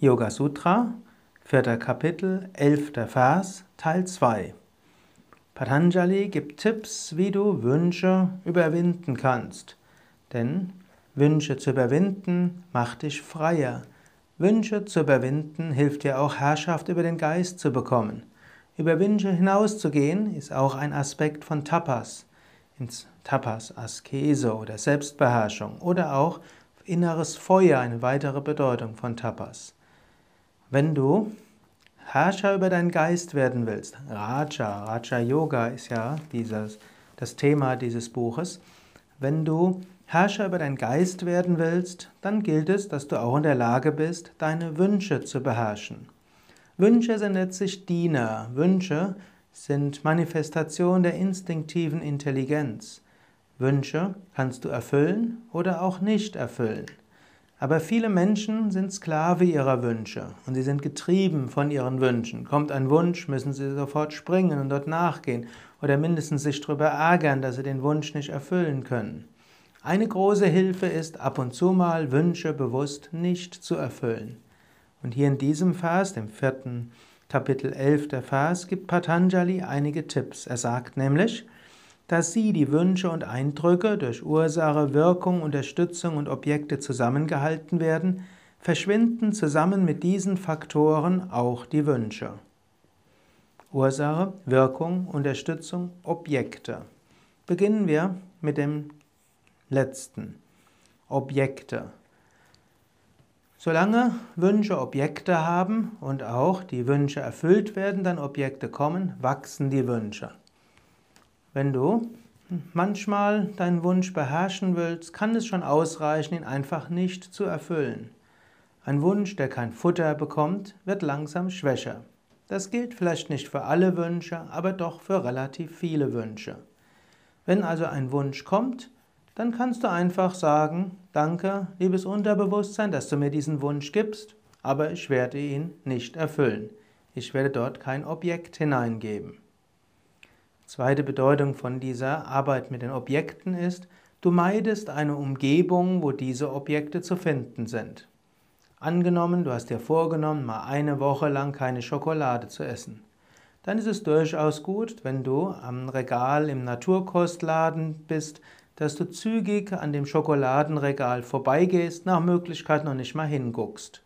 Yoga Sutra, vierter Kapitel, elfter Vers, Teil 2. Patanjali gibt Tipps, wie du Wünsche überwinden kannst. Denn Wünsche zu überwinden macht dich freier. Wünsche zu überwinden hilft dir auch Herrschaft über den Geist zu bekommen. Über Wünsche hinauszugehen ist auch ein Aspekt von Tapas. Ins Tapas, Askese oder Selbstbeherrschung oder auch inneres Feuer, eine weitere Bedeutung von Tapas. Wenn du Herrscher über deinen Geist werden willst, Raja, Raja Yoga ist ja dieses, das Thema dieses Buches. Wenn du Herrscher über deinen Geist werden willst, dann gilt es, dass du auch in der Lage bist, deine Wünsche zu beherrschen. Wünsche sind letztlich Diener. Wünsche sind Manifestation der instinktiven Intelligenz. Wünsche kannst du erfüllen oder auch nicht erfüllen. Aber viele Menschen sind Sklave ihrer Wünsche und sie sind getrieben von ihren Wünschen. Kommt ein Wunsch, müssen sie sofort springen und dort nachgehen oder mindestens sich darüber ärgern, dass sie den Wunsch nicht erfüllen können. Eine große Hilfe ist, ab und zu mal Wünsche bewusst nicht zu erfüllen. Und hier in diesem Vers, dem vierten Kapitel 11 der Vers, gibt Patanjali einige Tipps. Er sagt nämlich, dass sie die Wünsche und Eindrücke durch Ursache, Wirkung, Unterstützung und Objekte zusammengehalten werden, verschwinden zusammen mit diesen Faktoren auch die Wünsche. Ursache, Wirkung, Unterstützung, Objekte. Beginnen wir mit dem letzten. Objekte. Solange Wünsche Objekte haben und auch die Wünsche erfüllt werden, dann Objekte kommen, wachsen die Wünsche. Wenn du manchmal deinen Wunsch beherrschen willst, kann es schon ausreichen, ihn einfach nicht zu erfüllen. Ein Wunsch, der kein Futter bekommt, wird langsam schwächer. Das gilt vielleicht nicht für alle Wünsche, aber doch für relativ viele Wünsche. Wenn also ein Wunsch kommt, dann kannst du einfach sagen, danke, liebes Unterbewusstsein, dass du mir diesen Wunsch gibst, aber ich werde ihn nicht erfüllen. Ich werde dort kein Objekt hineingeben. Zweite Bedeutung von dieser Arbeit mit den Objekten ist, du meidest eine Umgebung, wo diese Objekte zu finden sind. Angenommen, du hast dir vorgenommen, mal eine Woche lang keine Schokolade zu essen. Dann ist es durchaus gut, wenn du am Regal im Naturkostladen bist, dass du zügig an dem Schokoladenregal vorbeigehst, nach Möglichkeit noch nicht mal hinguckst.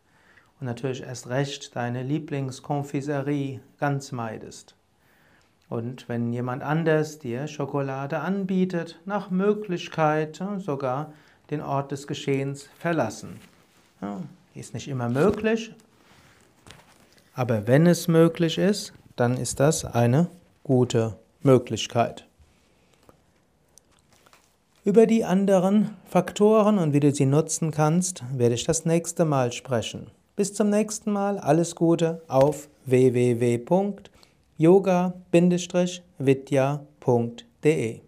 Und natürlich erst recht deine Lieblingskonfiserie ganz meidest. Und wenn jemand anders dir Schokolade anbietet, nach Möglichkeit sogar den Ort des Geschehens verlassen. Ist nicht immer möglich, aber wenn es möglich ist, dann ist das eine gute Möglichkeit. Über die anderen Faktoren und wie du sie nutzen kannst, werde ich das nächste Mal sprechen. Bis zum nächsten Mal, alles Gute auf www yoga-vidya.de